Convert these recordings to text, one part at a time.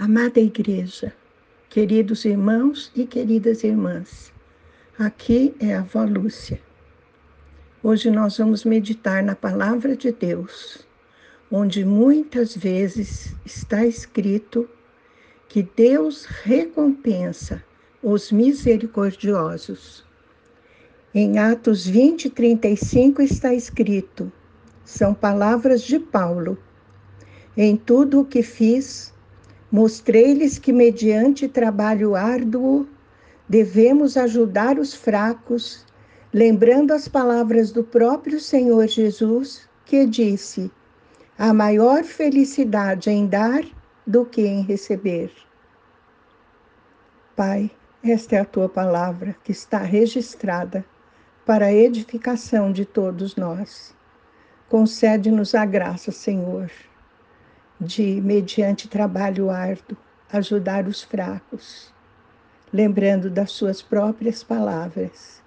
Amada Igreja, queridos irmãos e queridas irmãs, aqui é a avó Lúcia. Hoje nós vamos meditar na Palavra de Deus, onde muitas vezes está escrito que Deus recompensa os misericordiosos. Em Atos 20, 35 está escrito: são palavras de Paulo. Em tudo o que fiz, mostrei-lhes que, mediante trabalho árduo, devemos ajudar os fracos, lembrando as palavras do próprio Senhor Jesus, que disse: há maior felicidade em dar do que em receber. Pai, esta é a tua palavra que está registrada para a edificação de todos nós. Concede-nos a graça, Senhor, de, mediante trabalho árduo, ajudar os fracos, lembrando das suas próprias palavras,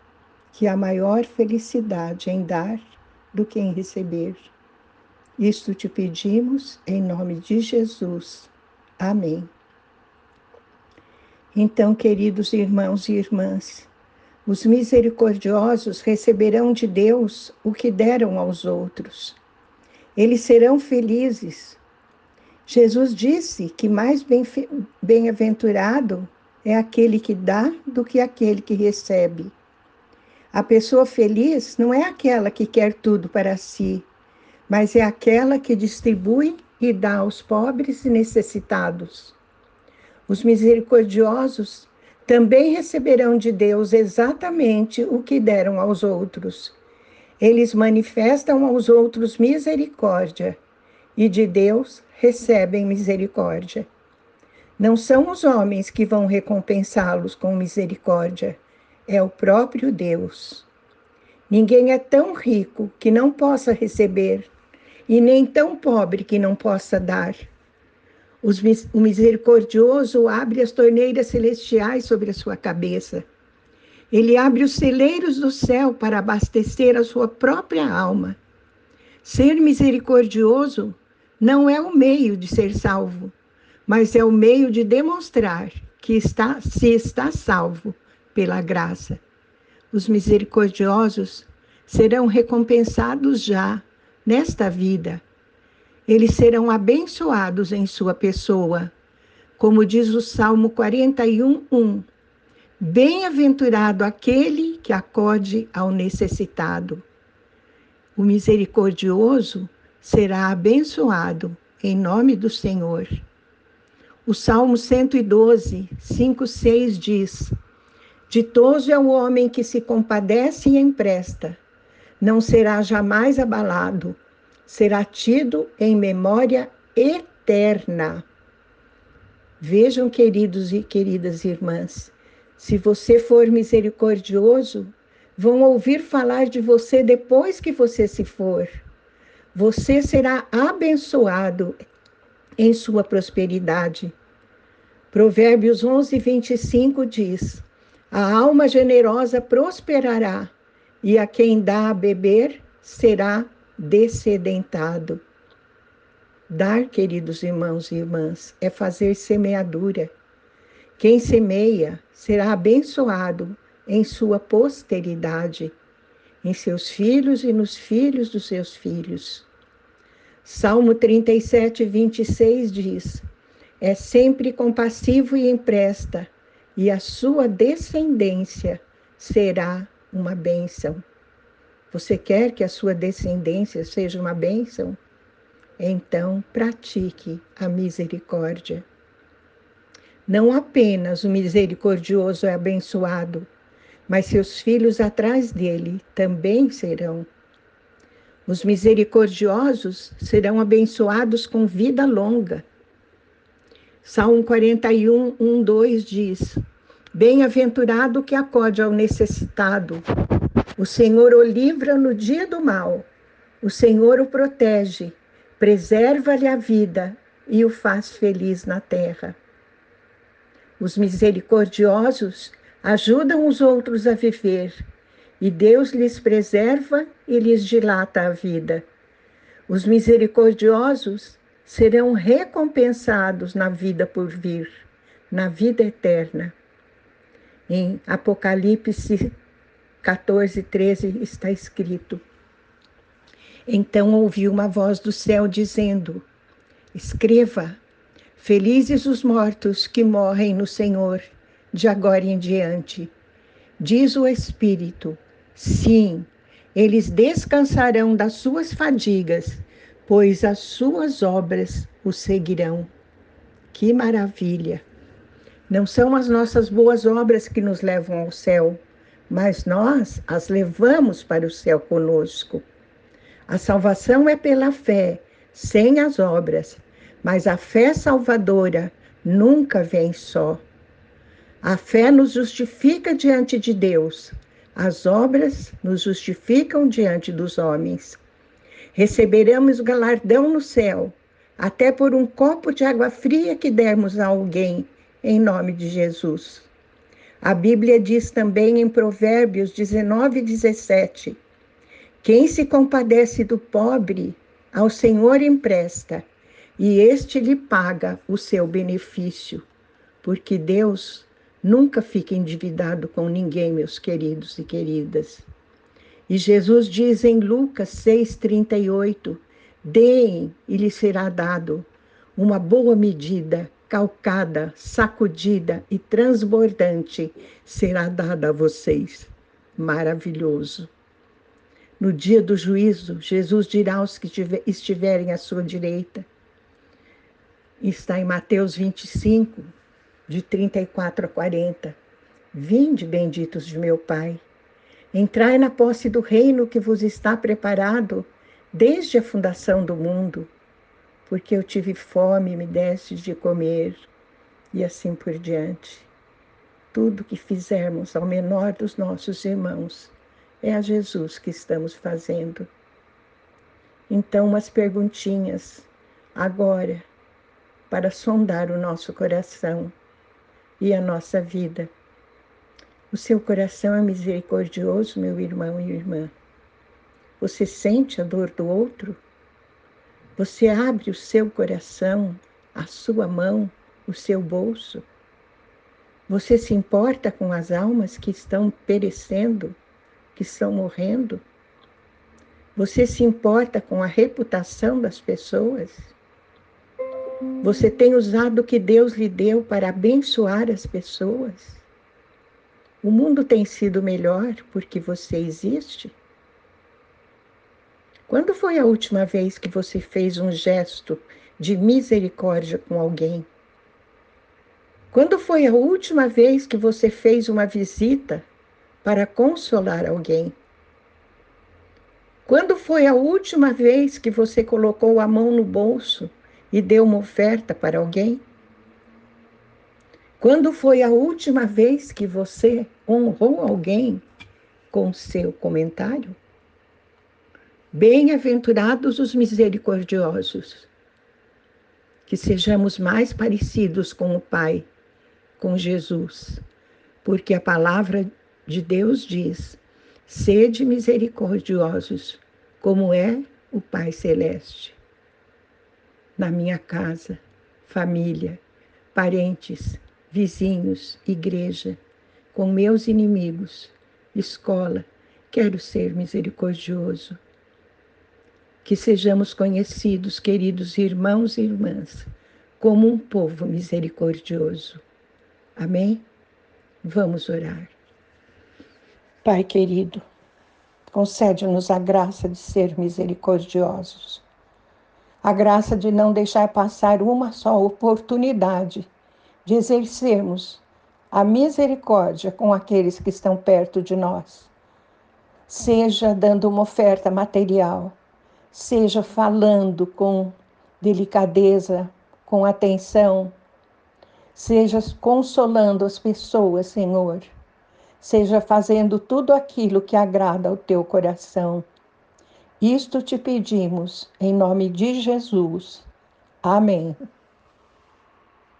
que há maior felicidade em dar do que em receber. Isto te pedimos em nome de Jesus. Amém. Então, queridos irmãos e irmãs, os misericordiosos receberão de Deus o que deram aos outros. Eles serão felizes. Jesus disse que mais bem-aventurado é aquele que dá do que aquele que recebe. A pessoa feliz não é aquela que quer tudo para si, mas é aquela que distribui e dá aos pobres e necessitados. Os misericordiosos também receberão de Deus exatamente o que deram aos outros. Eles manifestam aos outros misericórdia e de Deus recebem misericórdia. Não são os homens que vão recompensá-los com misericórdia, é o próprio Deus. Ninguém é tão rico que não possa receber, e nem tão pobre que não possa dar. O misericordioso abre as torneiras celestiais sobre a sua cabeça. Ele abre os celeiros do céu para abastecer a sua própria alma. Ser misericordioso não é o meio de ser salvo, mas é o meio de demonstrar que está, se está salvo pela graça. Os misericordiosos serão recompensados já nesta vida eles serão abençoados em sua pessoa. Como diz o Salmo 41, 1. Bem-aventurado aquele que acode ao necessitado. O misericordioso será abençoado em nome do Senhor. O Salmo 112, 5, 6 diz: Ditoso é o homem que se compadece e empresta, não será jamais abalado será tido em memória eterna. Vejam, queridos e queridas irmãs, se você for misericordioso, vão ouvir falar de você depois que você se for. Você será abençoado em sua prosperidade. Provérbios 11, 25 diz: A alma generosa prosperará, e a quem dá a beber será descedentado. Dar, queridos irmãos e irmãs, é fazer semeadura. Quem semeia será abençoado em sua posteridade, em seus filhos e nos filhos dos seus filhos. Salmo 37, 26 diz: É sempre compassivo e empresta, e a sua descendência será uma bênção. Você quer que a sua descendência seja uma bênção? Então pratique a misericórdia. Não apenas o misericordioso é abençoado, mas seus filhos atrás dele também serão. Os misericordiosos serão abençoados com vida longa. Salmo 41, 1, 2 diz: Bem-aventurado que acode ao necessitado, o Senhor o livra no dia do mal. O Senhor o protege, preserva-lhe a vida e o faz feliz na terra. Os misericordiosos ajudam os outros a viver, e Deus lhes preserva e lhes dilata a vida. Os misericordiosos serão recompensados na vida por vir, na vida eterna. Em Apocalipse 14, 13 está escrito: Então ouvi uma voz do céu dizendo: Escreva, felizes os mortos que morrem no Senhor, de agora em diante. Diz o Espírito: Sim, eles descansarão das suas fadigas, pois as suas obras o seguirão. Que maravilha! Não são as nossas boas obras que nos levam ao céu, mas nós as levamos para o céu conosco. A salvação é pela fé, sem as obras, mas a fé salvadora nunca vem só. A fé nos justifica diante de Deus, as obras nos justificam diante dos homens. Receberemos galardão no céu, até por um copo de água fria que dermos a alguém em nome de Jesus. A Bíblia diz também em Provérbios 19, 17: Quem se compadece do pobre, ao Senhor empresta, e este lhe paga o seu benefício, porque Deus nunca fica endividado com ninguém, meus queridos e queridas. E Jesus diz em Lucas 6,38: Deem e lhe será dado uma boa medida calcada, sacudida e transbordante será dada a vocês. Maravilhoso. No dia do juízo, Jesus dirá aos que estiverem à sua direita. Está em Mateus 25, de 34 a 40. Vinde, benditos de meu Pai, entrai na posse do reino que vos está preparado desde a fundação do mundo porque eu tive fome e me deste de comer, e assim por diante. Tudo que fizermos ao menor dos nossos irmãos é a Jesus que estamos fazendo. Então, umas perguntinhas agora para sondar o nosso coração e a nossa vida. O seu coração é misericordioso, meu irmão e irmã. Você sente a dor do outro? Você abre o seu coração, a sua mão, o seu bolso. Você se importa com as almas que estão perecendo, que estão morrendo? Você se importa com a reputação das pessoas? Você tem usado o que Deus lhe deu para abençoar as pessoas? O mundo tem sido melhor porque você existe? Quando foi a última vez que você fez um gesto de misericórdia com alguém? Quando foi a última vez que você fez uma visita para consolar alguém? Quando foi a última vez que você colocou a mão no bolso e deu uma oferta para alguém? Quando foi a última vez que você honrou alguém com seu comentário? Bem-aventurados os misericordiosos, que sejamos mais parecidos com o Pai, com Jesus, porque a palavra de Deus diz: sede misericordiosos, como é o Pai Celeste. Na minha casa, família, parentes, vizinhos, igreja, com meus inimigos, escola, quero ser misericordioso que sejamos conhecidos, queridos irmãos e irmãs, como um povo misericordioso. Amém? Vamos orar. Pai querido, concede-nos a graça de ser misericordiosos, a graça de não deixar passar uma só oportunidade de exercermos a misericórdia com aqueles que estão perto de nós, seja dando uma oferta material seja falando com delicadeza, com atenção, seja consolando as pessoas, Senhor, seja fazendo tudo aquilo que agrada ao teu coração. Isto te pedimos em nome de Jesus. Amém.